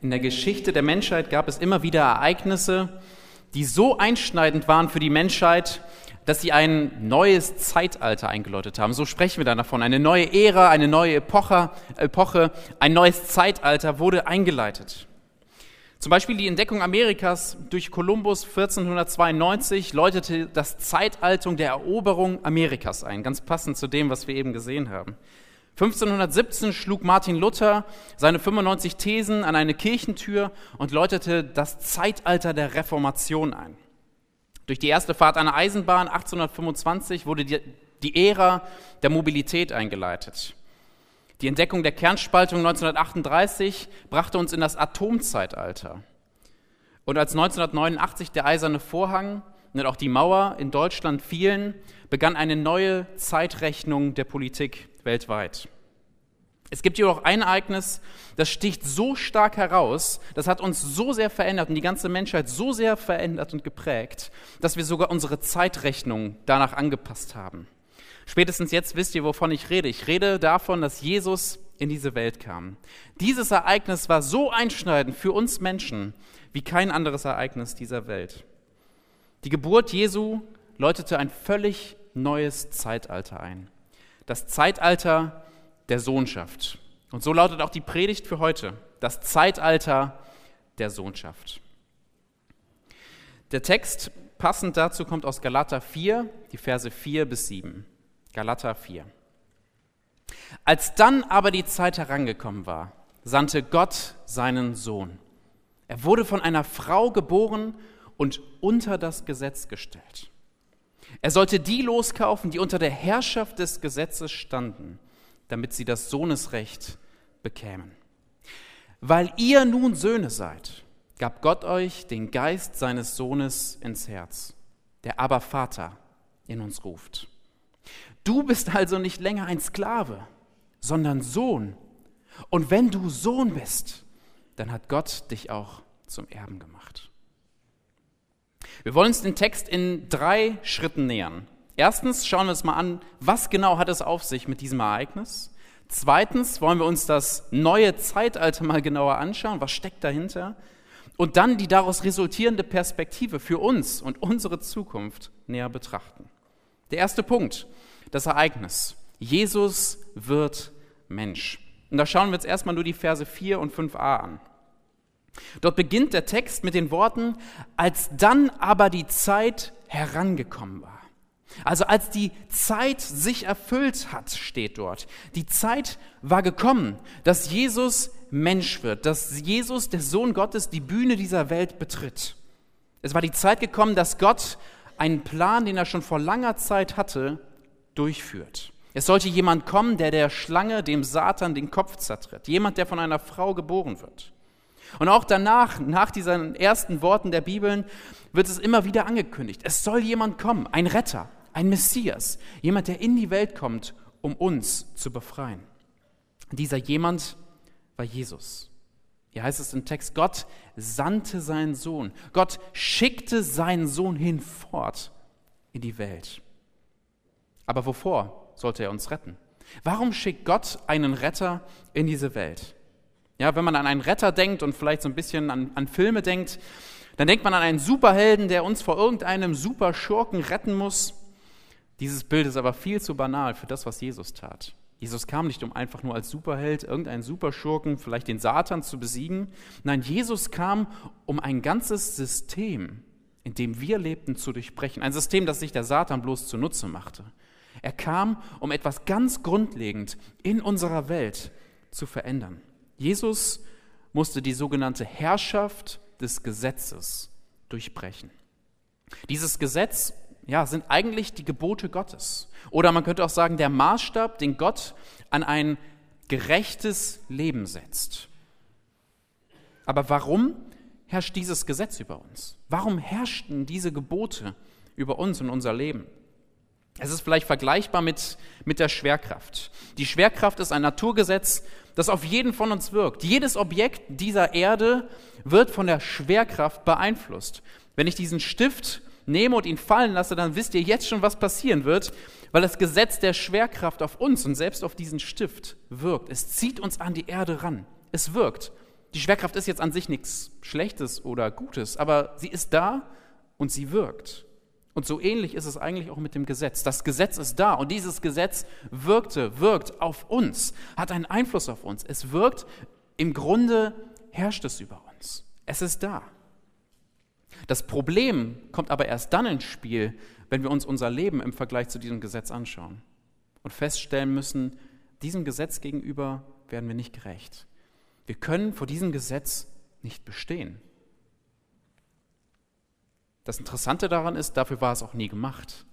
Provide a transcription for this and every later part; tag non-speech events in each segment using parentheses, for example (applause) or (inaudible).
In der Geschichte der Menschheit gab es immer wieder Ereignisse, die so einschneidend waren für die Menschheit, dass sie ein neues Zeitalter eingeläutet haben. So sprechen wir dann davon. Eine neue Ära, eine neue Epoche, Epoche, ein neues Zeitalter wurde eingeleitet. Zum Beispiel die Entdeckung Amerikas durch Kolumbus 1492 läutete das Zeitalter der Eroberung Amerikas ein, ganz passend zu dem, was wir eben gesehen haben. 1517 schlug Martin Luther seine 95 Thesen an eine Kirchentür und läutete das Zeitalter der Reformation ein. Durch die erste Fahrt einer Eisenbahn 1825 wurde die, Ära der Mobilität eingeleitet. Die Entdeckung der Kernspaltung 1938 brachte uns in das Atomzeitalter. Und als 1989 der eiserne Vorhang und auch die Mauer in Deutschland fielen, begann eine neue Zeitrechnung der Politik weltweit. Es gibt jedoch ein Ereignis, das sticht so stark heraus, das hat uns so sehr verändert und die ganze Menschheit so sehr verändert und geprägt, dass wir sogar unsere Zeitrechnung danach angepasst haben. Spätestens jetzt wisst ihr, wovon ich rede. Ich rede davon, dass Jesus in diese Welt kam. Dieses Ereignis war so einschneidend für uns Menschen wie kein anderes Ereignis dieser Welt. Die Geburt Jesu läutete ein völlig neues Zeitalter ein das Zeitalter der Sohnschaft. Und so lautet auch die Predigt für heute, das Zeitalter der Sohnschaft. Der Text passend dazu kommt aus Galater 4, die Verse 4 bis 7. Galater 4. Als dann aber die Zeit herangekommen war, sandte Gott seinen Sohn. Er wurde von einer Frau geboren und unter das Gesetz gestellt. Er sollte die loskaufen, die unter der Herrschaft des Gesetzes standen, damit sie das Sohnesrecht bekämen. Weil ihr nun Söhne seid, gab Gott euch den Geist seines Sohnes ins Herz, der aber Vater in uns ruft. Du bist also nicht länger ein Sklave, sondern Sohn. Und wenn du Sohn bist, dann hat Gott dich auch zum Erben gemacht. Wir wollen uns den Text in drei Schritten nähern. Erstens schauen wir uns mal an, was genau hat es auf sich mit diesem Ereignis. Zweitens wollen wir uns das neue Zeitalter mal genauer anschauen, was steckt dahinter. Und dann die daraus resultierende Perspektive für uns und unsere Zukunft näher betrachten. Der erste Punkt, das Ereignis. Jesus wird Mensch. Und da schauen wir uns erstmal nur die Verse 4 und 5a an. Dort beginnt der Text mit den Worten, als dann aber die Zeit herangekommen war. Also als die Zeit sich erfüllt hat, steht dort. Die Zeit war gekommen, dass Jesus Mensch wird, dass Jesus, der Sohn Gottes, die Bühne dieser Welt betritt. Es war die Zeit gekommen, dass Gott einen Plan, den er schon vor langer Zeit hatte, durchführt. Es sollte jemand kommen, der der Schlange, dem Satan, den Kopf zertritt. Jemand, der von einer Frau geboren wird. Und auch danach, nach diesen ersten Worten der Bibeln, wird es immer wieder angekündigt. Es soll jemand kommen, ein Retter, ein Messias, jemand, der in die Welt kommt, um uns zu befreien. Dieser jemand war Jesus. Hier heißt es im Text, Gott sandte seinen Sohn. Gott schickte seinen Sohn hinfort in die Welt. Aber wovor sollte er uns retten? Warum schickt Gott einen Retter in diese Welt? Ja, wenn man an einen Retter denkt und vielleicht so ein bisschen an, an Filme denkt, dann denkt man an einen Superhelden, der uns vor irgendeinem Superschurken retten muss. Dieses Bild ist aber viel zu banal für das, was Jesus tat. Jesus kam nicht, um einfach nur als Superheld irgendeinen Superschurken, vielleicht den Satan zu besiegen. Nein, Jesus kam, um ein ganzes System, in dem wir lebten, zu durchbrechen. Ein System, das sich der Satan bloß zunutze machte. Er kam, um etwas ganz grundlegend in unserer Welt zu verändern. Jesus musste die sogenannte Herrschaft des Gesetzes durchbrechen. Dieses Gesetz ja, sind eigentlich die Gebote Gottes. Oder man könnte auch sagen, der Maßstab, den Gott an ein gerechtes Leben setzt. Aber warum herrscht dieses Gesetz über uns? Warum herrschten diese Gebote über uns und unser Leben? Es ist vielleicht vergleichbar mit, mit der Schwerkraft. Die Schwerkraft ist ein Naturgesetz, das auf jeden von uns wirkt. Jedes Objekt dieser Erde wird von der Schwerkraft beeinflusst. Wenn ich diesen Stift nehme und ihn fallen lasse, dann wisst ihr jetzt schon, was passieren wird, weil das Gesetz der Schwerkraft auf uns und selbst auf diesen Stift wirkt. Es zieht uns an die Erde ran. Es wirkt. Die Schwerkraft ist jetzt an sich nichts Schlechtes oder Gutes, aber sie ist da und sie wirkt. Und so ähnlich ist es eigentlich auch mit dem Gesetz. Das Gesetz ist da und dieses Gesetz wirkte, wirkt auf uns, hat einen Einfluss auf uns. Es wirkt, im Grunde herrscht es über uns. Es ist da. Das Problem kommt aber erst dann ins Spiel, wenn wir uns unser Leben im Vergleich zu diesem Gesetz anschauen und feststellen müssen, diesem Gesetz gegenüber werden wir nicht gerecht. Wir können vor diesem Gesetz nicht bestehen. Das Interessante daran ist, dafür war es auch nie gemacht.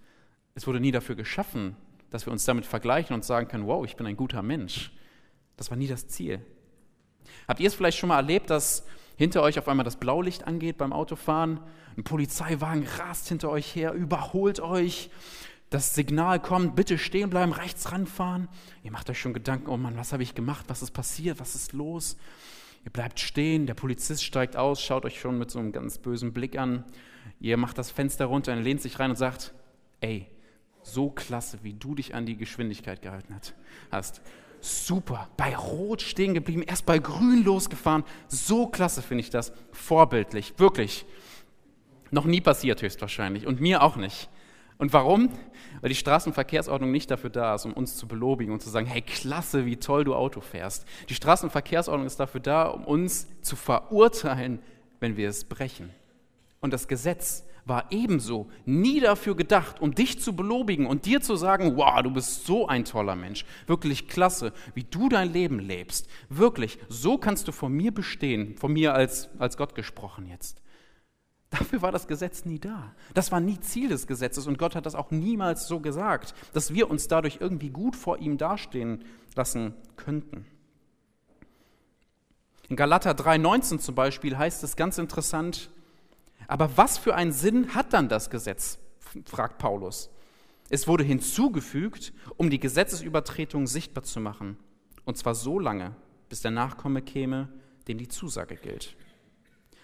Es wurde nie dafür geschaffen, dass wir uns damit vergleichen und sagen können, wow, ich bin ein guter Mensch. Das war nie das Ziel. Habt ihr es vielleicht schon mal erlebt, dass hinter euch auf einmal das Blaulicht angeht beim Autofahren? Ein Polizeiwagen rast hinter euch her, überholt euch. Das Signal kommt, bitte stehen bleiben, rechts ranfahren. Ihr macht euch schon Gedanken, oh Mann, was habe ich gemacht? Was ist passiert? Was ist los? Ihr bleibt stehen, der Polizist steigt aus, schaut euch schon mit so einem ganz bösen Blick an. Ihr macht das Fenster runter und lehnt sich rein und sagt, ey, so klasse, wie du dich an die Geschwindigkeit gehalten hast. Super, bei Rot stehen geblieben, erst bei Grün losgefahren. So klasse finde ich das. Vorbildlich, wirklich. Noch nie passiert höchstwahrscheinlich und mir auch nicht. Und warum? Weil die Straßenverkehrsordnung nicht dafür da ist, um uns zu belobigen und zu sagen, hey, klasse, wie toll du Auto fährst. Die Straßenverkehrsordnung ist dafür da, um uns zu verurteilen, wenn wir es brechen. Und das Gesetz war ebenso nie dafür gedacht, um dich zu belobigen und dir zu sagen, wow, du bist so ein toller Mensch, wirklich klasse, wie du dein Leben lebst. Wirklich, so kannst du vor mir bestehen, vor mir als, als Gott gesprochen jetzt. Dafür war das Gesetz nie da. Das war nie Ziel des Gesetzes und Gott hat das auch niemals so gesagt, dass wir uns dadurch irgendwie gut vor ihm dastehen lassen könnten. In Galater 3,19 zum Beispiel heißt es ganz interessant, aber was für einen Sinn hat dann das Gesetz? fragt Paulus. Es wurde hinzugefügt, um die Gesetzesübertretung sichtbar zu machen. Und zwar so lange, bis der Nachkomme käme, dem die Zusage gilt.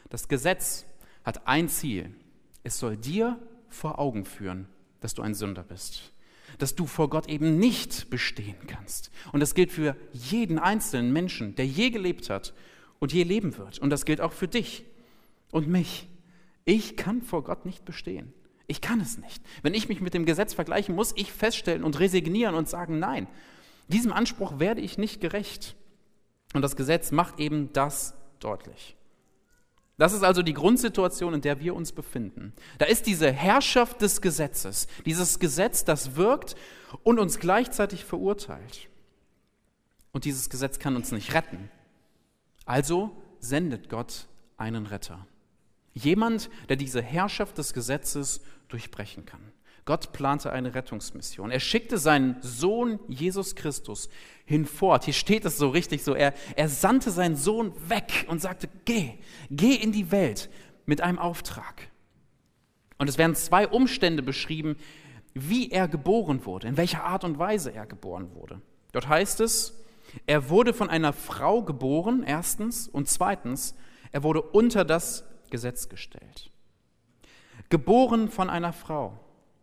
Das Gesetz hat ein Ziel. Es soll dir vor Augen führen, dass du ein Sünder bist. Dass du vor Gott eben nicht bestehen kannst. Und das gilt für jeden einzelnen Menschen, der je gelebt hat und je leben wird. Und das gilt auch für dich und mich. Ich kann vor Gott nicht bestehen. Ich kann es nicht. Wenn ich mich mit dem Gesetz vergleiche, muss ich feststellen und resignieren und sagen, nein, diesem Anspruch werde ich nicht gerecht. Und das Gesetz macht eben das deutlich. Das ist also die Grundsituation, in der wir uns befinden. Da ist diese Herrschaft des Gesetzes, dieses Gesetz, das wirkt und uns gleichzeitig verurteilt. Und dieses Gesetz kann uns nicht retten. Also sendet Gott einen Retter. Jemand, der diese Herrschaft des Gesetzes durchbrechen kann. Gott plante eine Rettungsmission. Er schickte seinen Sohn Jesus Christus hinfort. Hier steht es so richtig so. Er, er sandte seinen Sohn weg und sagte, geh, geh in die Welt mit einem Auftrag. Und es werden zwei Umstände beschrieben, wie er geboren wurde, in welcher Art und Weise er geboren wurde. Dort heißt es, er wurde von einer Frau geboren, erstens, und zweitens, er wurde unter das Gesetz gestellt. Geboren von einer Frau.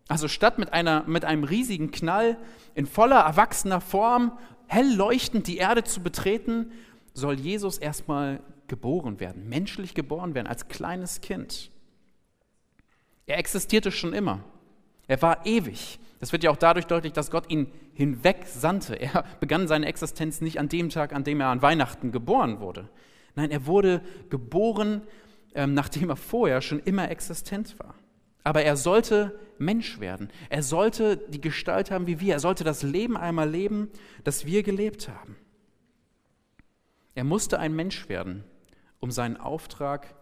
Also statt mit, einer, mit einem riesigen Knall in voller erwachsener Form hell leuchtend die Erde zu betreten, soll Jesus erstmal geboren werden, menschlich geboren werden, als kleines Kind. Er existierte schon immer. Er war ewig. Das wird ja auch dadurch deutlich, dass Gott ihn hinweg sandte. Er begann seine Existenz nicht an dem Tag, an dem er an Weihnachten geboren wurde. Nein, er wurde geboren ähm, nachdem er vorher schon immer existent war. Aber er sollte Mensch werden. Er sollte die Gestalt haben wie wir. Er sollte das Leben einmal leben, das wir gelebt haben. Er musste ein Mensch werden, um seinen Auftrag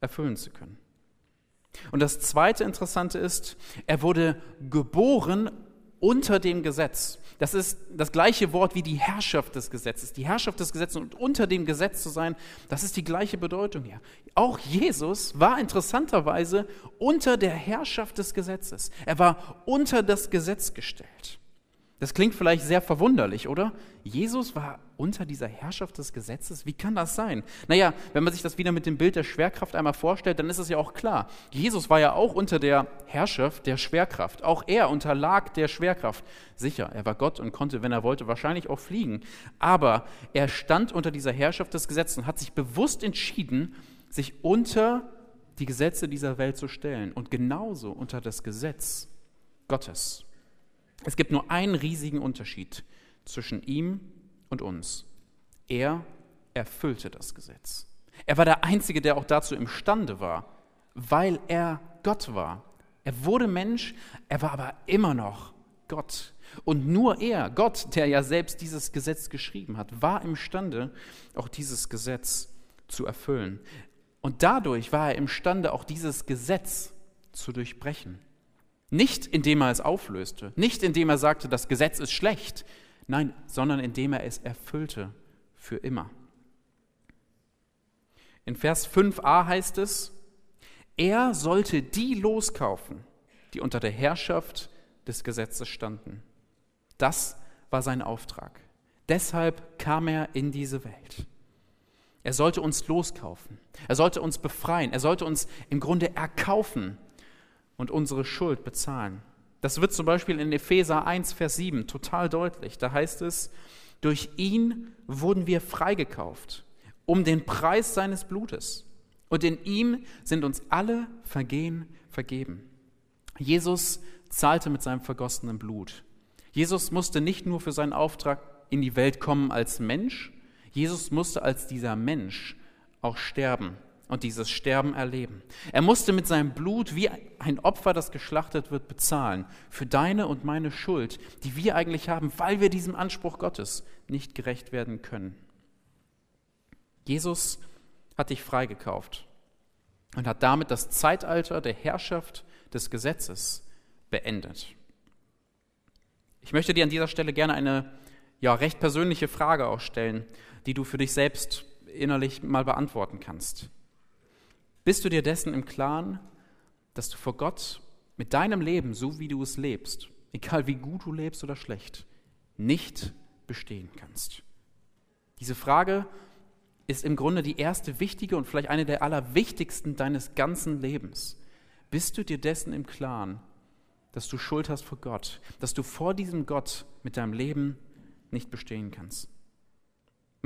erfüllen zu können. Und das zweite Interessante ist, er wurde geboren unter dem Gesetz. Das ist das gleiche Wort wie die Herrschaft des Gesetzes. Die Herrschaft des Gesetzes und unter dem Gesetz zu sein, das ist die gleiche Bedeutung hier. Auch Jesus war interessanterweise unter der Herrschaft des Gesetzes. Er war unter das Gesetz gestellt. Das klingt vielleicht sehr verwunderlich, oder? Jesus war unter dieser Herrschaft des Gesetzes? Wie kann das sein? Naja, wenn man sich das wieder mit dem Bild der Schwerkraft einmal vorstellt, dann ist es ja auch klar. Jesus war ja auch unter der Herrschaft der Schwerkraft. Auch er unterlag der Schwerkraft. Sicher, er war Gott und konnte, wenn er wollte, wahrscheinlich auch fliegen. Aber er stand unter dieser Herrschaft des Gesetzes und hat sich bewusst entschieden, sich unter die Gesetze dieser Welt zu stellen und genauso unter das Gesetz Gottes. Es gibt nur einen riesigen Unterschied zwischen ihm und uns. Er erfüllte das Gesetz. Er war der Einzige, der auch dazu imstande war, weil er Gott war. Er wurde Mensch, er war aber immer noch Gott. Und nur er, Gott, der ja selbst dieses Gesetz geschrieben hat, war imstande, auch dieses Gesetz zu erfüllen. Und dadurch war er imstande, auch dieses Gesetz zu durchbrechen. Nicht indem er es auflöste, nicht indem er sagte, das Gesetz ist schlecht, nein, sondern indem er es erfüllte für immer. In Vers 5a heißt es, er sollte die loskaufen, die unter der Herrschaft des Gesetzes standen. Das war sein Auftrag. Deshalb kam er in diese Welt. Er sollte uns loskaufen. Er sollte uns befreien. Er sollte uns im Grunde erkaufen und unsere Schuld bezahlen. Das wird zum Beispiel in Epheser 1, Vers 7 total deutlich. Da heißt es, durch ihn wurden wir freigekauft, um den Preis seines Blutes. Und in ihm sind uns alle Vergehen vergeben. Jesus zahlte mit seinem vergossenen Blut. Jesus musste nicht nur für seinen Auftrag in die Welt kommen als Mensch, Jesus musste als dieser Mensch auch sterben und dieses Sterben erleben. Er musste mit seinem Blut wie ein Opfer, das geschlachtet wird, bezahlen für deine und meine Schuld, die wir eigentlich haben, weil wir diesem Anspruch Gottes nicht gerecht werden können. Jesus hat dich freigekauft und hat damit das Zeitalter der Herrschaft des Gesetzes beendet. Ich möchte dir an dieser Stelle gerne eine ja, recht persönliche Frage auch stellen, die du für dich selbst innerlich mal beantworten kannst. Bist du dir dessen im Klaren, dass du vor Gott mit deinem Leben, so wie du es lebst, egal wie gut du lebst oder schlecht, nicht bestehen kannst? Diese Frage ist im Grunde die erste wichtige und vielleicht eine der allerwichtigsten deines ganzen Lebens. Bist du dir dessen im Klaren, dass du Schuld hast vor Gott, dass du vor diesem Gott mit deinem Leben nicht bestehen kannst?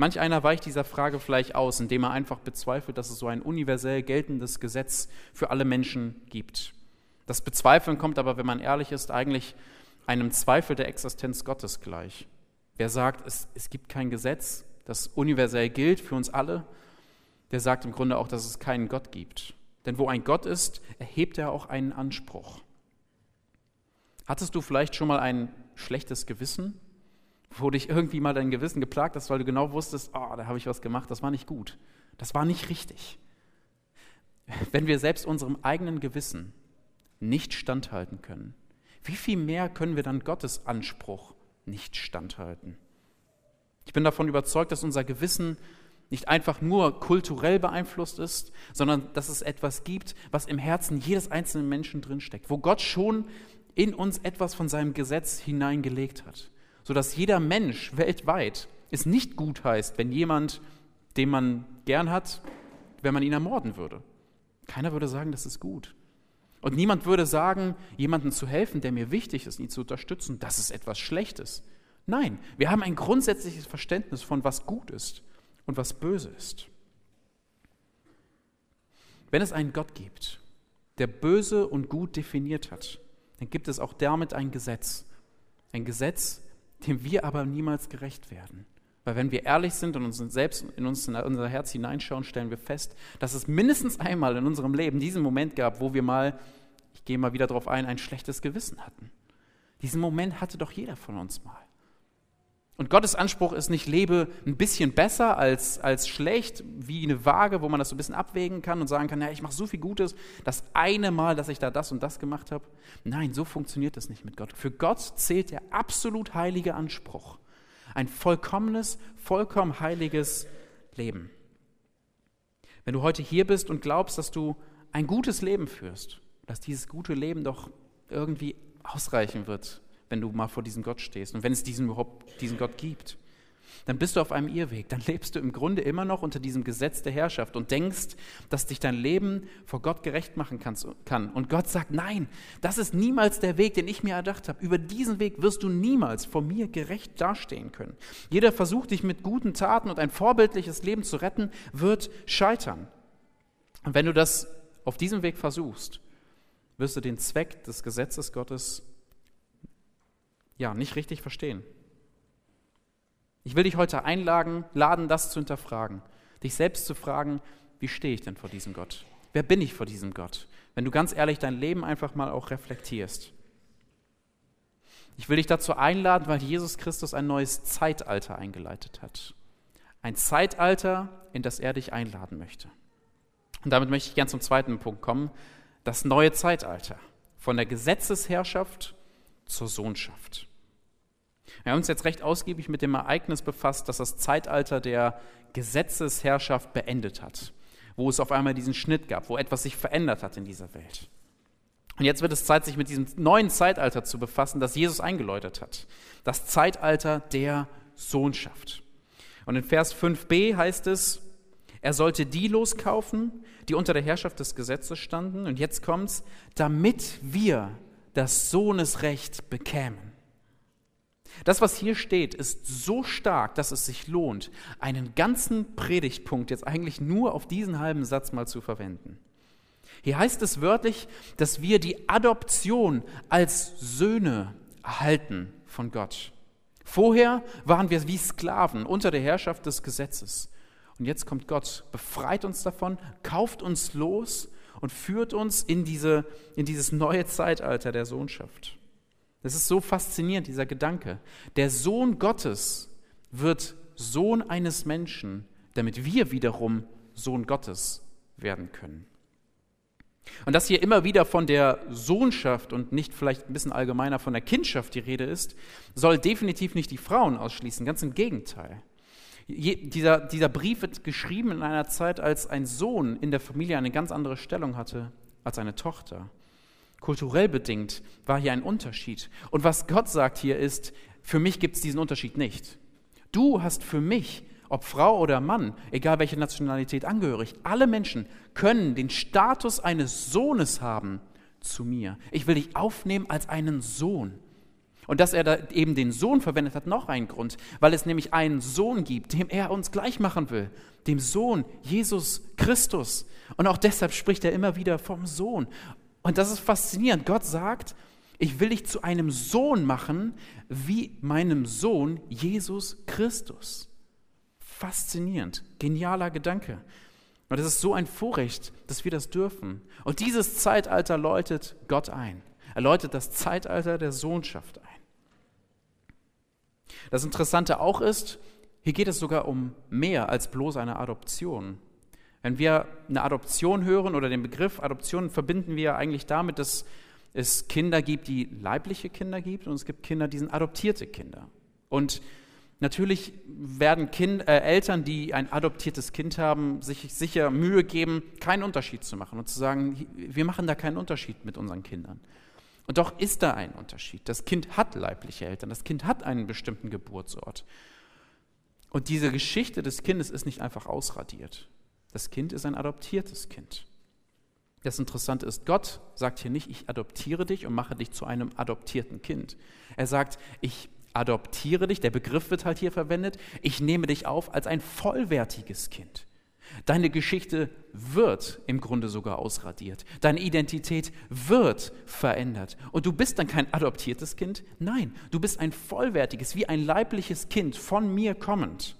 Manch einer weicht dieser Frage vielleicht aus, indem er einfach bezweifelt, dass es so ein universell geltendes Gesetz für alle Menschen gibt. Das Bezweifeln kommt aber, wenn man ehrlich ist, eigentlich einem Zweifel der Existenz Gottes gleich. Wer sagt, es, es gibt kein Gesetz, das universell gilt für uns alle, der sagt im Grunde auch, dass es keinen Gott gibt. Denn wo ein Gott ist, erhebt er auch einen Anspruch. Hattest du vielleicht schon mal ein schlechtes Gewissen wo dich irgendwie mal dein Gewissen geplagt hast, weil du genau wusstest, oh, da habe ich was gemacht, das war nicht gut, das war nicht richtig. Wenn wir selbst unserem eigenen Gewissen nicht standhalten können, wie viel mehr können wir dann Gottes Anspruch nicht standhalten? Ich bin davon überzeugt, dass unser Gewissen nicht einfach nur kulturell beeinflusst ist, sondern dass es etwas gibt, was im Herzen jedes einzelnen Menschen drinsteckt, wo Gott schon in uns etwas von seinem Gesetz hineingelegt hat sodass jeder Mensch weltweit es nicht gut heißt, wenn jemand, den man gern hat, wenn man ihn ermorden würde. Keiner würde sagen, das ist gut. Und niemand würde sagen, jemandem zu helfen, der mir wichtig ist, ihn zu unterstützen, das ist etwas Schlechtes. Nein, wir haben ein grundsätzliches Verständnis von, was gut ist und was böse ist. Wenn es einen Gott gibt, der böse und gut definiert hat, dann gibt es auch damit ein Gesetz. Ein Gesetz, dem wir aber niemals gerecht werden. Weil wenn wir ehrlich sind und uns selbst in uns in unser Herz hineinschauen, stellen wir fest, dass es mindestens einmal in unserem Leben diesen Moment gab, wo wir mal, ich gehe mal wieder darauf ein, ein schlechtes Gewissen hatten. Diesen Moment hatte doch jeder von uns mal. Und Gottes Anspruch ist nicht, lebe ein bisschen besser als, als schlecht, wie eine Waage, wo man das so ein bisschen abwägen kann und sagen kann, ja, ich mache so viel Gutes, das eine Mal, dass ich da das und das gemacht habe. Nein, so funktioniert das nicht mit Gott. Für Gott zählt der absolut heilige Anspruch. Ein vollkommenes, vollkommen heiliges Leben. Wenn du heute hier bist und glaubst, dass du ein gutes Leben führst, dass dieses gute Leben doch irgendwie ausreichen wird, wenn du mal vor diesem Gott stehst und wenn es diesen überhaupt diesen Gott gibt dann bist du auf einem Irrweg. Dann lebst du im Grunde immer noch unter diesem Gesetz der Herrschaft und denkst, dass dich dein Leben vor Gott gerecht machen kann. Und Gott sagt, nein, das ist niemals der Weg, den ich mir erdacht habe. Über diesen Weg wirst du niemals vor mir gerecht dastehen können. Jeder Versuch, dich mit guten Taten und ein vorbildliches Leben zu retten, wird scheitern. Und wenn du das auf diesem Weg versuchst, wirst du den Zweck des Gesetzes Gottes ja nicht richtig verstehen. Ich will dich heute einladen, laden, das zu hinterfragen, dich selbst zu fragen, wie stehe ich denn vor diesem Gott? Wer bin ich vor diesem Gott? Wenn du ganz ehrlich dein Leben einfach mal auch reflektierst. Ich will dich dazu einladen, weil Jesus Christus ein neues Zeitalter eingeleitet hat. Ein Zeitalter, in das er dich einladen möchte. Und damit möchte ich gern zum zweiten Punkt kommen. Das neue Zeitalter. Von der Gesetzesherrschaft zur Sohnschaft. Wir haben uns jetzt recht ausgiebig mit dem Ereignis befasst, dass das Zeitalter der Gesetzesherrschaft beendet hat, wo es auf einmal diesen Schnitt gab, wo etwas sich verändert hat in dieser Welt. Und jetzt wird es Zeit, sich mit diesem neuen Zeitalter zu befassen, das Jesus eingeläutet hat. Das Zeitalter der Sohnschaft. Und in Vers 5b heißt es, er sollte die loskaufen, die unter der Herrschaft des Gesetzes standen. Und jetzt kommt's, damit wir das Sohnesrecht bekämen. Das, was hier steht, ist so stark, dass es sich lohnt, einen ganzen Predigtpunkt jetzt eigentlich nur auf diesen halben Satz mal zu verwenden. Hier heißt es wörtlich, dass wir die Adoption als Söhne erhalten von Gott. Vorher waren wir wie Sklaven unter der Herrschaft des Gesetzes. Und jetzt kommt Gott, befreit uns davon, kauft uns los und führt uns in, diese, in dieses neue Zeitalter der Sohnschaft. Das ist so faszinierend, dieser Gedanke. Der Sohn Gottes wird Sohn eines Menschen, damit wir wiederum Sohn Gottes werden können. Und dass hier immer wieder von der Sohnschaft und nicht vielleicht ein bisschen allgemeiner von der Kindschaft die Rede ist, soll definitiv nicht die Frauen ausschließen, ganz im Gegenteil. Je, dieser, dieser Brief wird geschrieben in einer Zeit, als ein Sohn in der Familie eine ganz andere Stellung hatte als eine Tochter. Kulturell bedingt war hier ein Unterschied. Und was Gott sagt hier ist, für mich gibt es diesen Unterschied nicht. Du hast für mich, ob Frau oder Mann, egal welche Nationalität angehörig, alle Menschen können den Status eines Sohnes haben zu mir. Ich will dich aufnehmen als einen Sohn. Und dass er da eben den Sohn verwendet hat, noch ein Grund, weil es nämlich einen Sohn gibt, dem er uns gleich machen will, dem Sohn Jesus Christus. Und auch deshalb spricht er immer wieder vom Sohn. Und das ist faszinierend. Gott sagt, ich will dich zu einem Sohn machen, wie meinem Sohn Jesus Christus. Faszinierend, genialer Gedanke. Und es ist so ein Vorrecht, dass wir das dürfen. Und dieses Zeitalter läutet Gott ein. Er läutet das Zeitalter der Sohnschaft ein. Das Interessante auch ist, hier geht es sogar um mehr als bloß eine Adoption. Wenn wir eine Adoption hören oder den Begriff Adoption verbinden wir eigentlich damit, dass es Kinder gibt, die leibliche Kinder gibt und es gibt Kinder, die sind adoptierte Kinder. Und natürlich werden kind, äh, Eltern, die ein adoptiertes Kind haben, sich sicher Mühe geben, keinen Unterschied zu machen und zu sagen, wir machen da keinen Unterschied mit unseren Kindern. Und doch ist da ein Unterschied. Das Kind hat leibliche Eltern, das Kind hat einen bestimmten Geburtsort. Und diese Geschichte des Kindes ist nicht einfach ausradiert. Das Kind ist ein adoptiertes Kind. Das Interessante ist, Gott sagt hier nicht, ich adoptiere dich und mache dich zu einem adoptierten Kind. Er sagt, ich adoptiere dich, der Begriff wird halt hier verwendet, ich nehme dich auf als ein vollwertiges Kind. Deine Geschichte wird im Grunde sogar ausradiert. Deine Identität wird verändert. Und du bist dann kein adoptiertes Kind. Nein, du bist ein vollwertiges, wie ein leibliches Kind von mir kommend.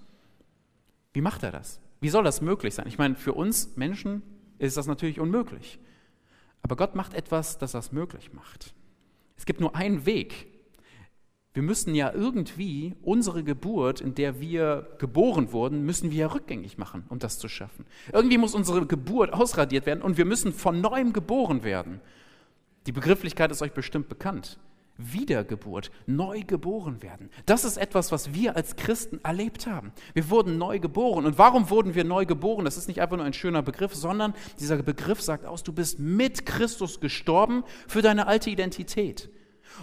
Wie macht er das? Wie soll das möglich sein? Ich meine, für uns Menschen ist das natürlich unmöglich. Aber Gott macht etwas, das das möglich macht. Es gibt nur einen Weg. Wir müssen ja irgendwie unsere Geburt, in der wir geboren wurden, müssen wir ja rückgängig machen, um das zu schaffen. Irgendwie muss unsere Geburt ausradiert werden und wir müssen von neuem geboren werden. Die Begrifflichkeit ist euch bestimmt bekannt. Wiedergeburt, neu geboren werden. Das ist etwas, was wir als Christen erlebt haben. Wir wurden neu geboren. Und warum wurden wir neu geboren? Das ist nicht einfach nur ein schöner Begriff, sondern dieser Begriff sagt aus, du bist mit Christus gestorben für deine alte Identität.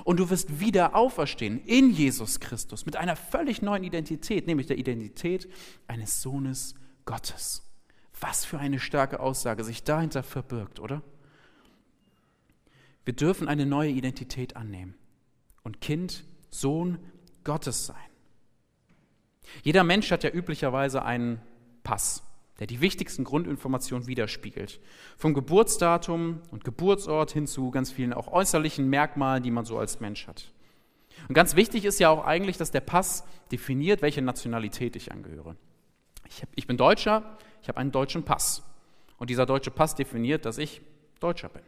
Und du wirst wieder auferstehen in Jesus Christus mit einer völlig neuen Identität, nämlich der Identität eines Sohnes Gottes. Was für eine starke Aussage sich dahinter verbirgt, oder? Wir dürfen eine neue Identität annehmen und Kind, Sohn Gottes sein. Jeder Mensch hat ja üblicherweise einen Pass, der die wichtigsten Grundinformationen widerspiegelt. Vom Geburtsdatum und Geburtsort hin zu ganz vielen auch äußerlichen Merkmalen, die man so als Mensch hat. Und ganz wichtig ist ja auch eigentlich, dass der Pass definiert, welche Nationalität ich angehöre. Ich, hab, ich bin Deutscher, ich habe einen deutschen Pass. Und dieser deutsche Pass definiert, dass ich Deutscher bin.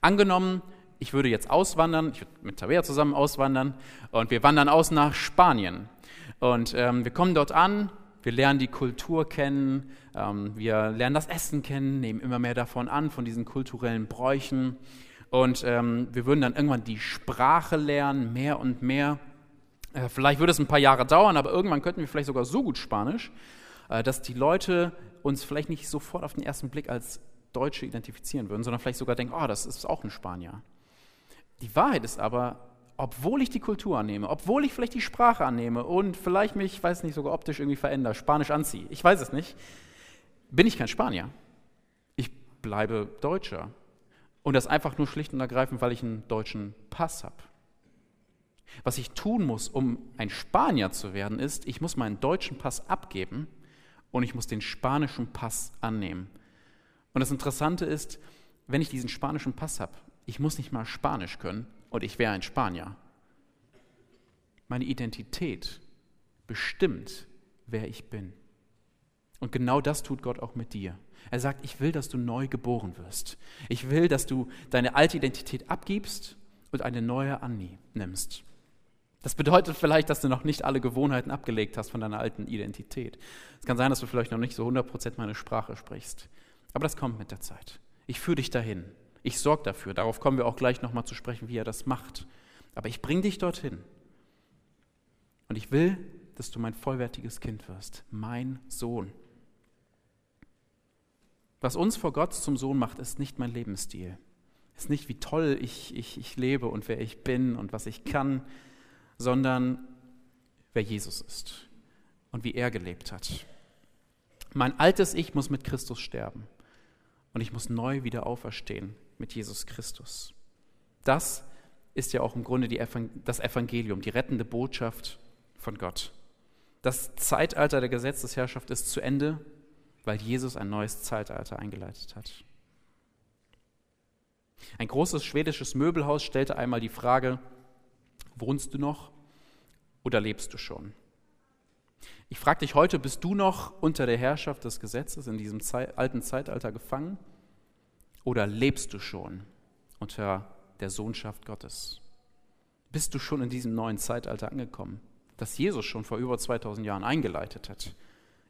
Angenommen, ich würde jetzt auswandern, ich würde mit Tabea zusammen auswandern und wir wandern aus nach Spanien. Und ähm, wir kommen dort an, wir lernen die Kultur kennen, ähm, wir lernen das Essen kennen, nehmen immer mehr davon an, von diesen kulturellen Bräuchen. Und ähm, wir würden dann irgendwann die Sprache lernen, mehr und mehr. Äh, vielleicht würde es ein paar Jahre dauern, aber irgendwann könnten wir vielleicht sogar so gut Spanisch, äh, dass die Leute uns vielleicht nicht sofort auf den ersten Blick als Deutsche identifizieren würden, sondern vielleicht sogar denken, oh, das ist auch ein Spanier. Die Wahrheit ist aber, obwohl ich die Kultur annehme, obwohl ich vielleicht die Sprache annehme und vielleicht mich, weiß nicht, sogar optisch irgendwie verändere, Spanisch anziehe, ich weiß es nicht, bin ich kein Spanier. Ich bleibe Deutscher. Und das einfach nur schlicht und ergreifend, weil ich einen deutschen Pass habe. Was ich tun muss, um ein Spanier zu werden, ist, ich muss meinen deutschen Pass abgeben und ich muss den spanischen Pass annehmen. Und das Interessante ist, wenn ich diesen spanischen Pass habe, ich muss nicht mal Spanisch können und ich wäre ein Spanier. Meine Identität bestimmt, wer ich bin. Und genau das tut Gott auch mit dir. Er sagt, ich will, dass du neu geboren wirst. Ich will, dass du deine alte Identität abgibst und eine neue annimmst. Das bedeutet vielleicht, dass du noch nicht alle Gewohnheiten abgelegt hast von deiner alten Identität. Es kann sein, dass du vielleicht noch nicht so 100% meine Sprache sprichst. Aber das kommt mit der Zeit. Ich führe dich dahin. Ich sorge dafür. Darauf kommen wir auch gleich nochmal zu sprechen, wie er das macht. Aber ich bringe dich dorthin. Und ich will, dass du mein vollwertiges Kind wirst, mein Sohn. Was uns vor Gott zum Sohn macht, ist nicht mein Lebensstil. Ist nicht, wie toll ich, ich, ich lebe und wer ich bin und was ich kann, sondern wer Jesus ist und wie er gelebt hat. Mein altes Ich muss mit Christus sterben und ich muss neu wieder auferstehen mit Jesus Christus. Das ist ja auch im Grunde die, das Evangelium, die rettende Botschaft von Gott. Das Zeitalter der Gesetzesherrschaft ist zu Ende, weil Jesus ein neues Zeitalter eingeleitet hat. Ein großes schwedisches Möbelhaus stellte einmal die Frage, wohnst du noch oder lebst du schon? Ich frage dich heute, bist du noch unter der Herrschaft des Gesetzes in diesem alten Zeitalter gefangen? Oder lebst du schon unter der Sohnschaft Gottes? Bist du schon in diesem neuen Zeitalter angekommen, das Jesus schon vor über 2000 Jahren eingeleitet hat,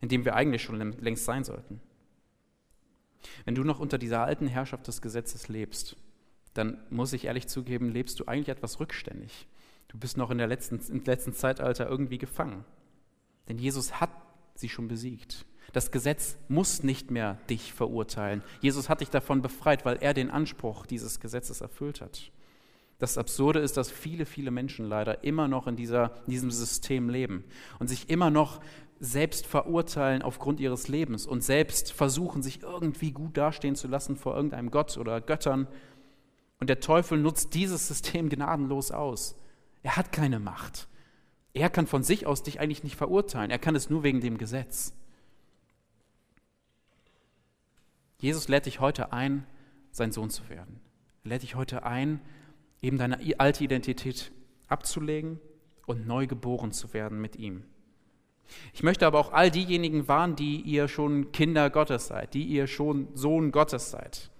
in dem wir eigentlich schon längst sein sollten? Wenn du noch unter dieser alten Herrschaft des Gesetzes lebst, dann muss ich ehrlich zugeben, lebst du eigentlich etwas rückständig. Du bist noch in der letzten, im letzten Zeitalter irgendwie gefangen. Denn Jesus hat sie schon besiegt. Das Gesetz muss nicht mehr dich verurteilen. Jesus hat dich davon befreit, weil er den Anspruch dieses Gesetzes erfüllt hat. Das Absurde ist, dass viele, viele Menschen leider immer noch in, dieser, in diesem System leben und sich immer noch selbst verurteilen aufgrund ihres Lebens und selbst versuchen, sich irgendwie gut dastehen zu lassen vor irgendeinem Gott oder Göttern. Und der Teufel nutzt dieses System gnadenlos aus. Er hat keine Macht. Er kann von sich aus dich eigentlich nicht verurteilen. Er kann es nur wegen dem Gesetz. Jesus lädt dich heute ein, sein Sohn zu werden. Er lädt dich heute ein, eben deine alte Identität abzulegen und neu geboren zu werden mit ihm. Ich möchte aber auch all diejenigen warnen, die ihr schon Kinder Gottes seid, die ihr schon Sohn Gottes seid.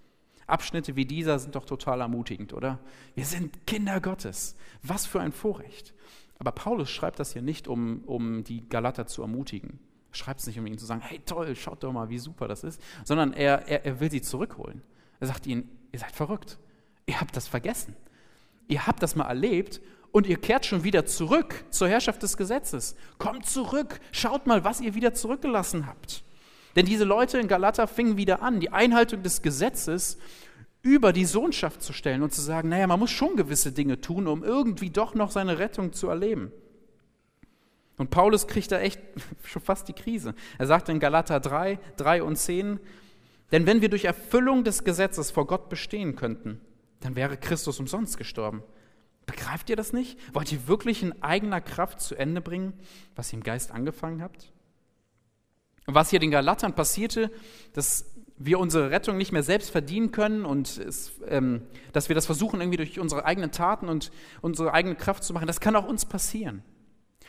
Abschnitte wie dieser sind doch total ermutigend, oder? Wir sind Kinder Gottes. Was für ein Vorrecht. Aber Paulus schreibt das hier nicht, um, um die Galater zu ermutigen. Schreibt es nicht, um ihnen zu sagen, hey toll, schaut doch mal, wie super das ist, sondern er, er, er will sie zurückholen. Er sagt ihnen, ihr seid verrückt. Ihr habt das vergessen. Ihr habt das mal erlebt und ihr kehrt schon wieder zurück zur Herrschaft des Gesetzes. Kommt zurück, schaut mal, was ihr wieder zurückgelassen habt. Denn diese Leute in Galater fingen wieder an, die Einhaltung des Gesetzes über die Sohnschaft zu stellen und zu sagen, naja, man muss schon gewisse Dinge tun, um irgendwie doch noch seine Rettung zu erleben. Und Paulus kriegt da echt (laughs) schon fast die Krise. Er sagt in Galater 3, 3 und 10, denn wenn wir durch Erfüllung des Gesetzes vor Gott bestehen könnten, dann wäre Christus umsonst gestorben. Begreift ihr das nicht? Wollt ihr wirklich in eigener Kraft zu Ende bringen, was ihr im Geist angefangen habt? Und was hier den Galatern passierte, dass wir unsere Rettung nicht mehr selbst verdienen können und es, ähm, dass wir das versuchen, irgendwie durch unsere eigenen Taten und unsere eigene Kraft zu machen, das kann auch uns passieren.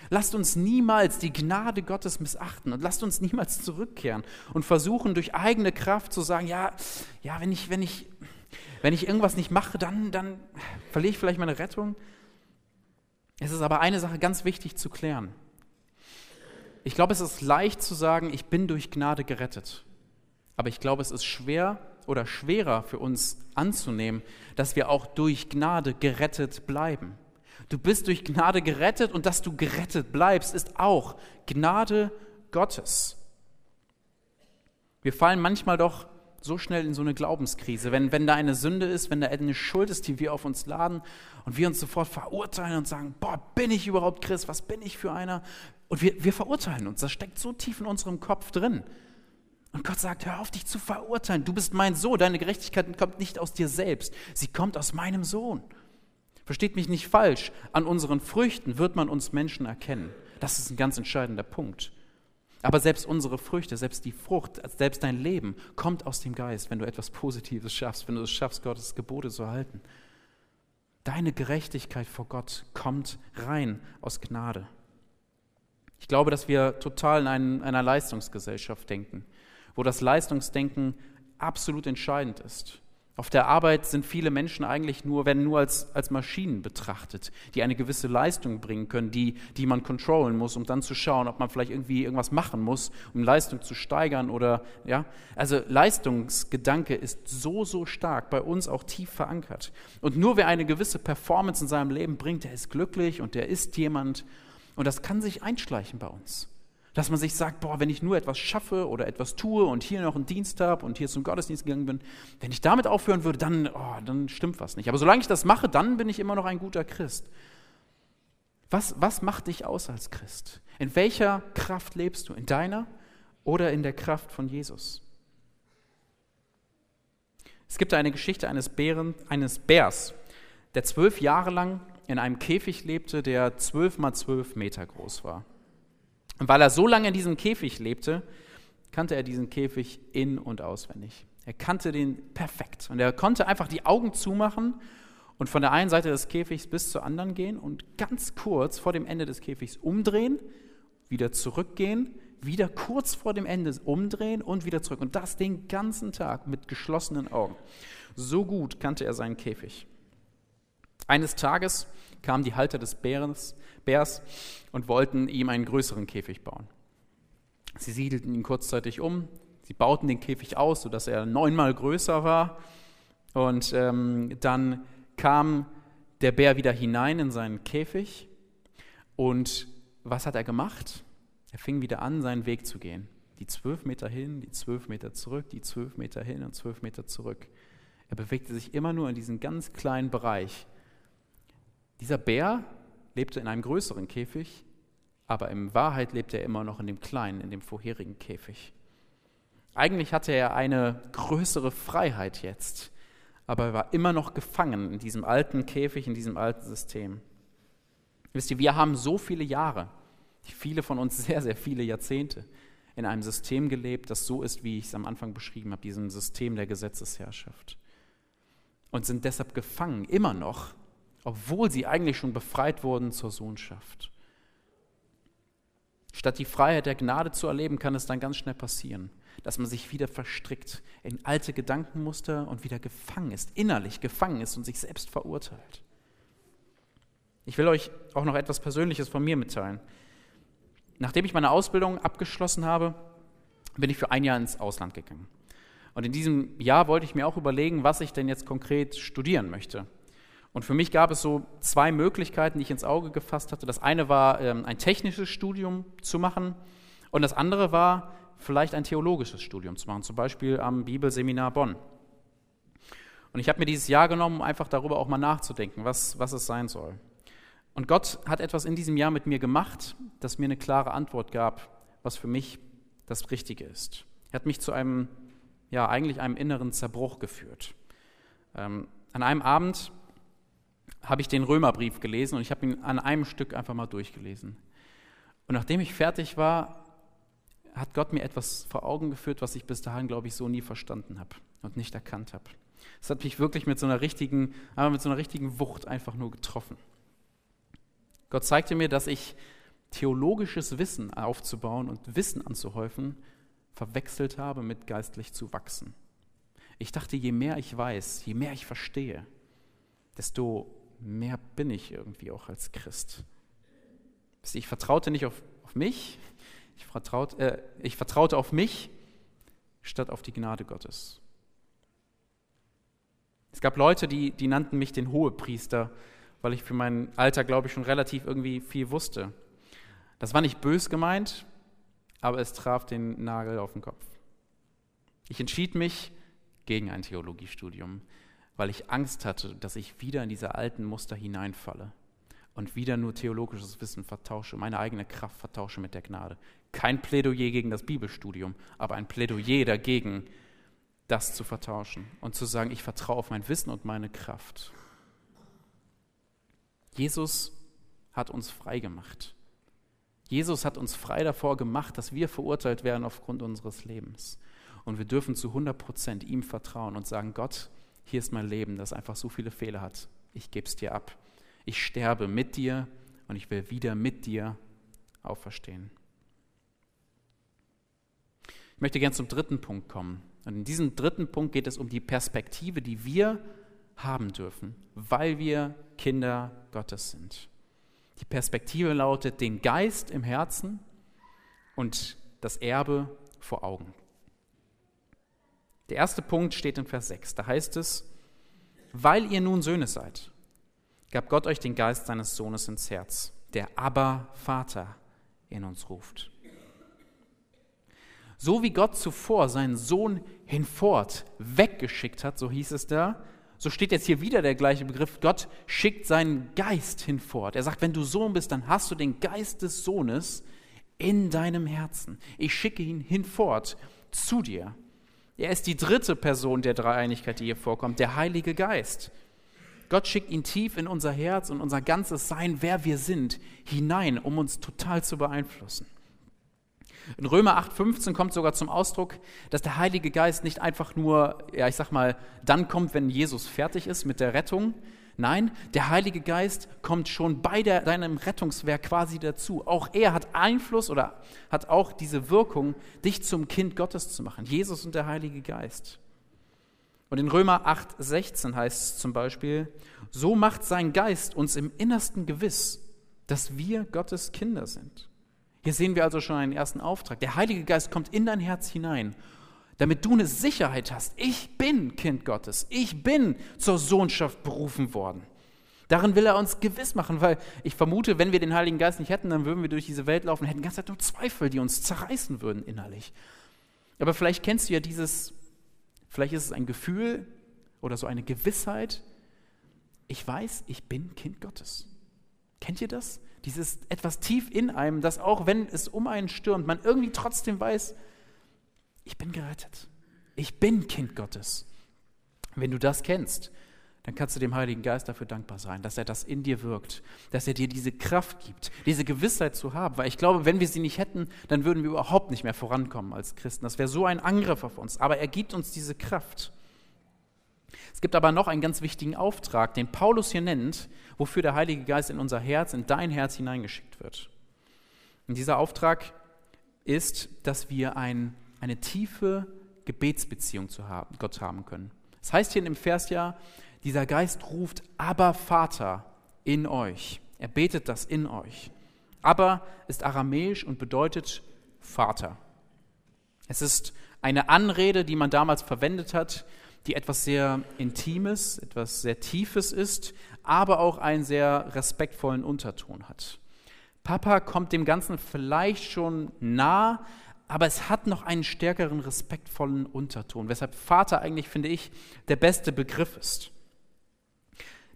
Lasst uns niemals die Gnade Gottes missachten und lasst uns niemals zurückkehren und versuchen, durch eigene Kraft zu sagen, ja, ja, wenn ich, wenn ich, wenn ich irgendwas nicht mache, dann, dann verliere ich vielleicht meine Rettung. Es ist aber eine Sache ganz wichtig zu klären. Ich glaube, es ist leicht zu sagen, ich bin durch Gnade gerettet. Aber ich glaube, es ist schwer oder schwerer für uns anzunehmen, dass wir auch durch Gnade gerettet bleiben. Du bist durch Gnade gerettet und dass du gerettet bleibst, ist auch Gnade Gottes. Wir fallen manchmal doch so schnell in so eine Glaubenskrise, wenn, wenn da eine Sünde ist, wenn da eine Schuld ist, die wir auf uns laden und wir uns sofort verurteilen und sagen, boah, bin ich überhaupt Christ, was bin ich für einer? Und wir, wir verurteilen uns, das steckt so tief in unserem Kopf drin. Und Gott sagt, hör auf dich zu verurteilen, du bist mein Sohn, deine Gerechtigkeit kommt nicht aus dir selbst, sie kommt aus meinem Sohn. Versteht mich nicht falsch, an unseren Früchten wird man uns Menschen erkennen. Das ist ein ganz entscheidender Punkt. Aber selbst unsere Früchte, selbst die Frucht, selbst dein Leben kommt aus dem Geist, wenn du etwas Positives schaffst, wenn du es schaffst, Gottes Gebote zu halten. Deine Gerechtigkeit vor Gott kommt rein aus Gnade. Ich glaube, dass wir total in einen, einer Leistungsgesellschaft denken, wo das Leistungsdenken absolut entscheidend ist. Auf der Arbeit sind viele Menschen eigentlich nur, werden nur als, als Maschinen betrachtet, die eine gewisse Leistung bringen können, die, die man controllen muss, um dann zu schauen, ob man vielleicht irgendwie irgendwas machen muss, um Leistung zu steigern oder, ja. Also Leistungsgedanke ist so, so stark, bei uns auch tief verankert. Und nur wer eine gewisse Performance in seinem Leben bringt, der ist glücklich und der ist jemand. Und das kann sich einschleichen bei uns. Dass man sich sagt, boah, wenn ich nur etwas schaffe oder etwas tue und hier noch einen Dienst habe und hier zum Gottesdienst gegangen bin, wenn ich damit aufhören würde, dann, oh, dann stimmt was nicht. Aber solange ich das mache, dann bin ich immer noch ein guter Christ. Was, was macht dich aus als Christ? In welcher Kraft lebst du? In deiner oder in der Kraft von Jesus? Es gibt eine Geschichte eines, Bären, eines Bärs, der zwölf Jahre lang in einem Käfig lebte, der zwölf mal zwölf Meter groß war. Und weil er so lange in diesem Käfig lebte, kannte er diesen Käfig in und auswendig. Er kannte den perfekt. Und er konnte einfach die Augen zumachen und von der einen Seite des Käfigs bis zur anderen gehen und ganz kurz vor dem Ende des Käfigs umdrehen, wieder zurückgehen, wieder kurz vor dem Ende umdrehen und wieder zurück. Und das den ganzen Tag mit geschlossenen Augen. So gut kannte er seinen Käfig. Eines Tages kamen die Halter des Bärens, Bärs und wollten ihm einen größeren Käfig bauen. Sie siedelten ihn kurzzeitig um, sie bauten den Käfig aus, sodass er neunmal größer war. Und ähm, dann kam der Bär wieder hinein in seinen Käfig. Und was hat er gemacht? Er fing wieder an, seinen Weg zu gehen. Die zwölf Meter hin, die zwölf Meter zurück, die zwölf Meter hin und zwölf Meter zurück. Er bewegte sich immer nur in diesem ganz kleinen Bereich. Dieser Bär lebte in einem größeren Käfig, aber in Wahrheit lebte er immer noch in dem kleinen, in dem vorherigen Käfig. Eigentlich hatte er eine größere Freiheit jetzt, aber er war immer noch gefangen in diesem alten Käfig, in diesem alten System. Wisst ihr, wir haben so viele Jahre, viele von uns (laughs) sehr, sehr viele Jahrzehnte, in einem System gelebt, das so ist, wie ich es am Anfang beschrieben habe, diesem System der Gesetzesherrschaft. Und sind deshalb gefangen, immer noch obwohl sie eigentlich schon befreit wurden zur Sohnschaft. Statt die Freiheit der Gnade zu erleben, kann es dann ganz schnell passieren, dass man sich wieder verstrickt in alte Gedankenmuster und wieder gefangen ist, innerlich gefangen ist und sich selbst verurteilt. Ich will euch auch noch etwas Persönliches von mir mitteilen. Nachdem ich meine Ausbildung abgeschlossen habe, bin ich für ein Jahr ins Ausland gegangen. Und in diesem Jahr wollte ich mir auch überlegen, was ich denn jetzt konkret studieren möchte. Und für mich gab es so zwei Möglichkeiten, die ich ins Auge gefasst hatte. Das eine war, ähm, ein technisches Studium zu machen und das andere war, vielleicht ein theologisches Studium zu machen, zum Beispiel am Bibelseminar Bonn. Und ich habe mir dieses Jahr genommen, um einfach darüber auch mal nachzudenken, was, was es sein soll. Und Gott hat etwas in diesem Jahr mit mir gemacht, das mir eine klare Antwort gab, was für mich das Richtige ist. Er hat mich zu einem, ja, eigentlich einem inneren Zerbruch geführt. Ähm, an einem Abend habe ich den Römerbrief gelesen und ich habe ihn an einem Stück einfach mal durchgelesen. Und nachdem ich fertig war, hat Gott mir etwas vor Augen geführt, was ich bis dahin, glaube ich, so nie verstanden habe und nicht erkannt habe. Es hat mich wirklich mit so einer richtigen, mit so einer richtigen Wucht einfach nur getroffen. Gott zeigte mir, dass ich theologisches Wissen aufzubauen und Wissen anzuhäufen verwechselt habe mit geistlich zu wachsen. Ich dachte, je mehr ich weiß, je mehr ich verstehe, desto mehr bin ich irgendwie auch als Christ. Ich vertraute nicht auf, auf mich, ich vertraute, äh, ich vertraute auf mich statt auf die Gnade Gottes. Es gab Leute, die, die nannten mich den Hohepriester, weil ich für mein Alter, glaube ich, schon relativ irgendwie viel wusste. Das war nicht bös gemeint, aber es traf den Nagel auf den Kopf. Ich entschied mich gegen ein Theologiestudium, weil ich Angst hatte, dass ich wieder in diese alten Muster hineinfalle und wieder nur theologisches Wissen vertausche, meine eigene Kraft vertausche mit der Gnade. Kein Plädoyer gegen das Bibelstudium, aber ein Plädoyer dagegen, das zu vertauschen und zu sagen, ich vertraue auf mein Wissen und meine Kraft. Jesus hat uns frei gemacht. Jesus hat uns frei davor gemacht, dass wir verurteilt werden aufgrund unseres Lebens. Und wir dürfen zu 100 Prozent ihm vertrauen und sagen, Gott, hier ist mein Leben, das einfach so viele Fehler hat. Ich gebe es dir ab. Ich sterbe mit dir und ich will wieder mit dir auferstehen. Ich möchte gern zum dritten Punkt kommen. Und in diesem dritten Punkt geht es um die Perspektive, die wir haben dürfen, weil wir Kinder Gottes sind. Die Perspektive lautet den Geist im Herzen und das Erbe vor Augen. Der erste Punkt steht in Vers 6. Da heißt es, weil ihr nun Söhne seid, gab Gott euch den Geist seines Sohnes ins Herz, der aber Vater in uns ruft. So wie Gott zuvor seinen Sohn hinfort weggeschickt hat, so hieß es da, so steht jetzt hier wieder der gleiche Begriff, Gott schickt seinen Geist hinfort. Er sagt, wenn du Sohn bist, dann hast du den Geist des Sohnes in deinem Herzen. Ich schicke ihn hinfort zu dir. Er ist die dritte Person der Dreieinigkeit, die hier vorkommt, der Heilige Geist. Gott schickt ihn tief in unser Herz und unser ganzes Sein, wer wir sind, hinein, um uns total zu beeinflussen. In Römer 8,15 kommt sogar zum Ausdruck, dass der Heilige Geist nicht einfach nur, ja, ich sag mal, dann kommt, wenn Jesus fertig ist mit der Rettung. Nein, der Heilige Geist kommt schon bei der, deinem Rettungswerk quasi dazu. Auch er hat Einfluss oder hat auch diese Wirkung, dich zum Kind Gottes zu machen. Jesus und der Heilige Geist. Und in Römer 8,16 heißt es zum Beispiel, so macht sein Geist uns im Innersten gewiss, dass wir Gottes Kinder sind. Hier sehen wir also schon einen ersten Auftrag. Der Heilige Geist kommt in dein Herz hinein, damit du eine Sicherheit hast. Ich bin Kind Gottes. Ich bin zur Sohnschaft berufen worden. Darin will er uns gewiss machen, weil ich vermute, wenn wir den Heiligen Geist nicht hätten, dann würden wir durch diese Welt laufen und hätten die ganze Zeit nur Zweifel, die uns zerreißen würden innerlich. Aber vielleicht kennst du ja dieses, vielleicht ist es ein Gefühl oder so eine Gewissheit. Ich weiß, ich bin Kind Gottes. Kennt ihr das? Dieses etwas tief in einem, dass auch wenn es um einen stürmt, man irgendwie trotzdem weiß, ich bin gerettet. Ich bin Kind Gottes. Wenn du das kennst, dann kannst du dem Heiligen Geist dafür dankbar sein, dass er das in dir wirkt, dass er dir diese Kraft gibt, diese Gewissheit zu haben. Weil ich glaube, wenn wir sie nicht hätten, dann würden wir überhaupt nicht mehr vorankommen als Christen. Das wäre so ein Angriff auf uns. Aber er gibt uns diese Kraft. Es gibt aber noch einen ganz wichtigen Auftrag, den Paulus hier nennt, wofür der Heilige Geist in unser Herz, in dein Herz hineingeschickt wird. Und dieser Auftrag ist, dass wir ein, eine tiefe Gebetsbeziehung zu haben, Gott haben können. Das heißt hier in dem Vers ja, dieser Geist ruft, aber Vater in euch. Er betet das in euch. Aber ist aramäisch und bedeutet Vater. Es ist eine Anrede, die man damals verwendet hat, die etwas sehr Intimes, etwas sehr Tiefes ist, aber auch einen sehr respektvollen Unterton hat. Papa kommt dem Ganzen vielleicht schon nah, aber es hat noch einen stärkeren, respektvollen Unterton, weshalb Vater eigentlich, finde ich, der beste Begriff ist.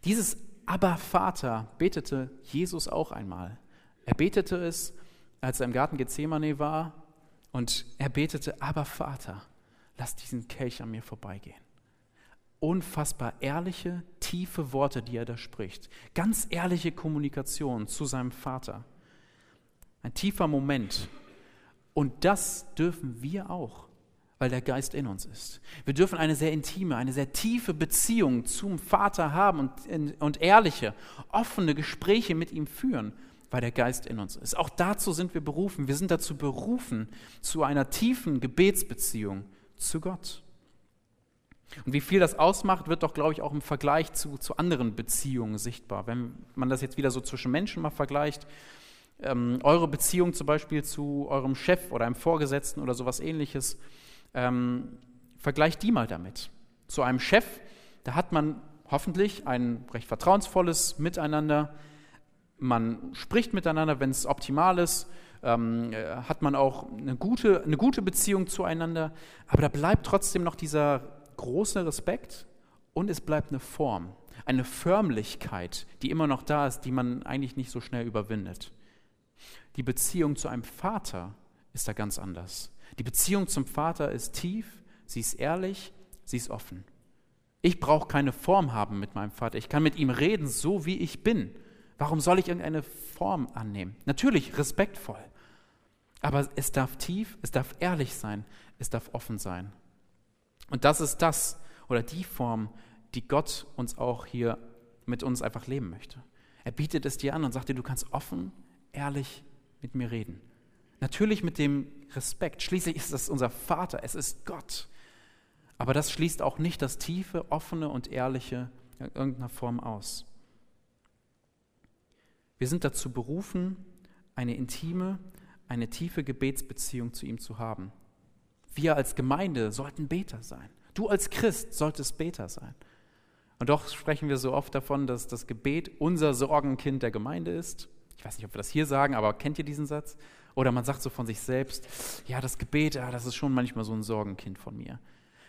Dieses Aber Vater betete Jesus auch einmal. Er betete es, als er im Garten Gethsemane war, und er betete, Aber Vater, lass diesen Kelch an mir vorbeigehen. Unfassbar ehrliche, tiefe Worte, die er da spricht. Ganz ehrliche Kommunikation zu seinem Vater. Ein tiefer Moment, und das dürfen wir auch, weil der Geist in uns ist. Wir dürfen eine sehr intime, eine sehr tiefe Beziehung zum Vater haben und, und ehrliche, offene Gespräche mit ihm führen, weil der Geist in uns ist. Auch dazu sind wir berufen. Wir sind dazu berufen, zu einer tiefen Gebetsbeziehung zu Gott. Und wie viel das ausmacht, wird doch, glaube ich, auch im Vergleich zu, zu anderen Beziehungen sichtbar. Wenn man das jetzt wieder so zwischen Menschen mal vergleicht, ähm, eure Beziehung zum Beispiel zu eurem Chef oder einem Vorgesetzten oder sowas ähnliches, ähm, vergleicht die mal damit. Zu einem Chef, da hat man hoffentlich ein recht vertrauensvolles Miteinander. Man spricht miteinander, wenn es optimal ist. Ähm, äh, hat man auch eine gute, eine gute Beziehung zueinander. Aber da bleibt trotzdem noch dieser große Respekt und es bleibt eine Form, eine Förmlichkeit, die immer noch da ist, die man eigentlich nicht so schnell überwindet. Die Beziehung zu einem Vater ist da ganz anders. Die Beziehung zum Vater ist tief, sie ist ehrlich, sie ist offen. Ich brauche keine Form haben mit meinem Vater. Ich kann mit ihm reden, so wie ich bin. Warum soll ich irgendeine Form annehmen? Natürlich respektvoll. Aber es darf tief, es darf ehrlich sein, es darf offen sein. Und das ist das oder die Form, die Gott uns auch hier mit uns einfach leben möchte. Er bietet es dir an und sagt dir, du kannst offen, ehrlich mit mir reden. Natürlich mit dem Respekt. Schließlich ist es unser Vater, es ist Gott. Aber das schließt auch nicht das tiefe, offene und ehrliche in irgendeiner Form aus. Wir sind dazu berufen, eine intime, eine tiefe Gebetsbeziehung zu ihm zu haben. Wir als Gemeinde sollten Beter sein. Du als Christ solltest Beter sein. Und doch sprechen wir so oft davon, dass das Gebet unser Sorgenkind der Gemeinde ist. Ich weiß nicht, ob wir das hier sagen, aber kennt ihr diesen Satz? Oder man sagt so von sich selbst, ja, das Gebet, ja, das ist schon manchmal so ein Sorgenkind von mir.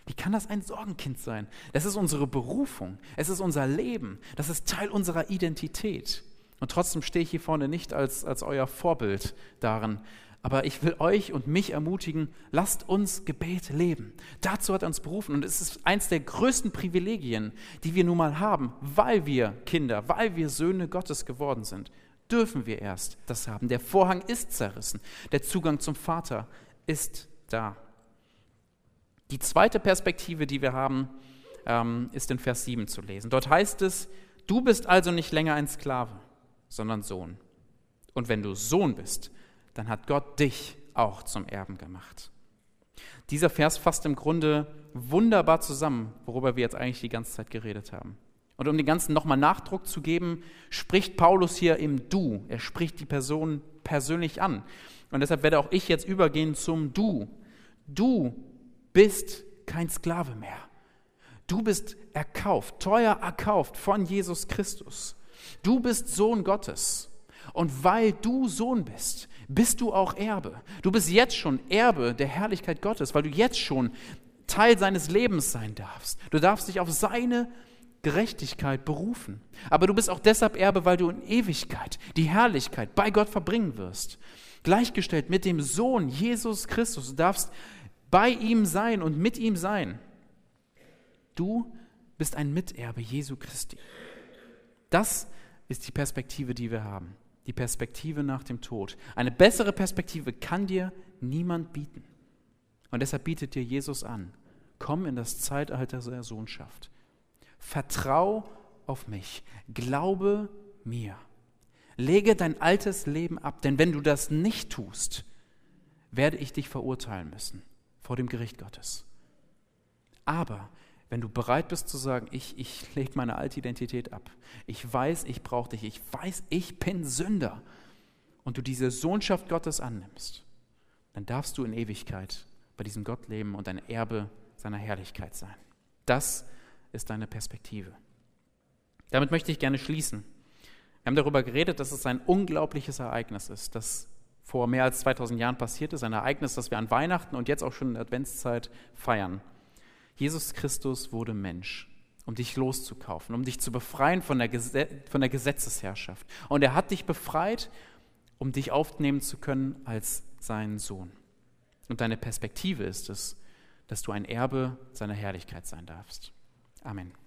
Wie kann das ein Sorgenkind sein? Das ist unsere Berufung, es ist unser Leben, das ist Teil unserer Identität. Und trotzdem stehe ich hier vorne nicht als, als euer Vorbild darin. Aber ich will euch und mich ermutigen, lasst uns Gebet leben. Dazu hat er uns berufen. Und es ist eins der größten Privilegien, die wir nun mal haben, weil wir Kinder, weil wir Söhne Gottes geworden sind dürfen wir erst das haben. Der Vorhang ist zerrissen. Der Zugang zum Vater ist da. Die zweite Perspektive, die wir haben, ähm, ist in Vers 7 zu lesen. Dort heißt es, du bist also nicht länger ein Sklave, sondern Sohn. Und wenn du Sohn bist, dann hat Gott dich auch zum Erben gemacht. Dieser Vers fasst im Grunde wunderbar zusammen, worüber wir jetzt eigentlich die ganze Zeit geredet haben. Und um den Ganzen nochmal Nachdruck zu geben, spricht Paulus hier im Du. Er spricht die Person persönlich an. Und deshalb werde auch ich jetzt übergehen zum Du. Du bist kein Sklave mehr. Du bist erkauft, teuer erkauft von Jesus Christus. Du bist Sohn Gottes. Und weil du Sohn bist, bist du auch Erbe. Du bist jetzt schon Erbe der Herrlichkeit Gottes, weil du jetzt schon Teil seines Lebens sein darfst. Du darfst dich auf seine Gerechtigkeit berufen. Aber du bist auch deshalb Erbe, weil du in Ewigkeit die Herrlichkeit bei Gott verbringen wirst. Gleichgestellt mit dem Sohn Jesus Christus. Du darfst bei ihm sein und mit ihm sein. Du bist ein Miterbe Jesu Christi. Das ist die Perspektive, die wir haben. Die Perspektive nach dem Tod. Eine bessere Perspektive kann dir niemand bieten. Und deshalb bietet dir Jesus an. Komm in das Zeitalter der Sohnschaft. Vertrau auf mich. Glaube mir. Lege dein altes Leben ab, denn wenn du das nicht tust, werde ich dich verurteilen müssen vor dem Gericht Gottes. Aber wenn du bereit bist zu sagen, ich, ich lege meine alte Identität ab, ich weiß, ich brauche dich, ich weiß, ich bin Sünder, und du diese Sohnschaft Gottes annimmst, dann darfst du in Ewigkeit bei diesem Gott leben und ein Erbe seiner Herrlichkeit sein. Das ist ist deine Perspektive. Damit möchte ich gerne schließen. Wir haben darüber geredet, dass es ein unglaubliches Ereignis ist, dass vor mehr als 2000 Jahren passiert ist, ein Ereignis, das wir an Weihnachten und jetzt auch schon in der Adventszeit feiern. Jesus Christus wurde Mensch, um dich loszukaufen, um dich zu befreien von der, von der Gesetzesherrschaft. Und er hat dich befreit, um dich aufnehmen zu können als sein Sohn. Und deine Perspektive ist es, dass du ein Erbe seiner Herrlichkeit sein darfst. Amen.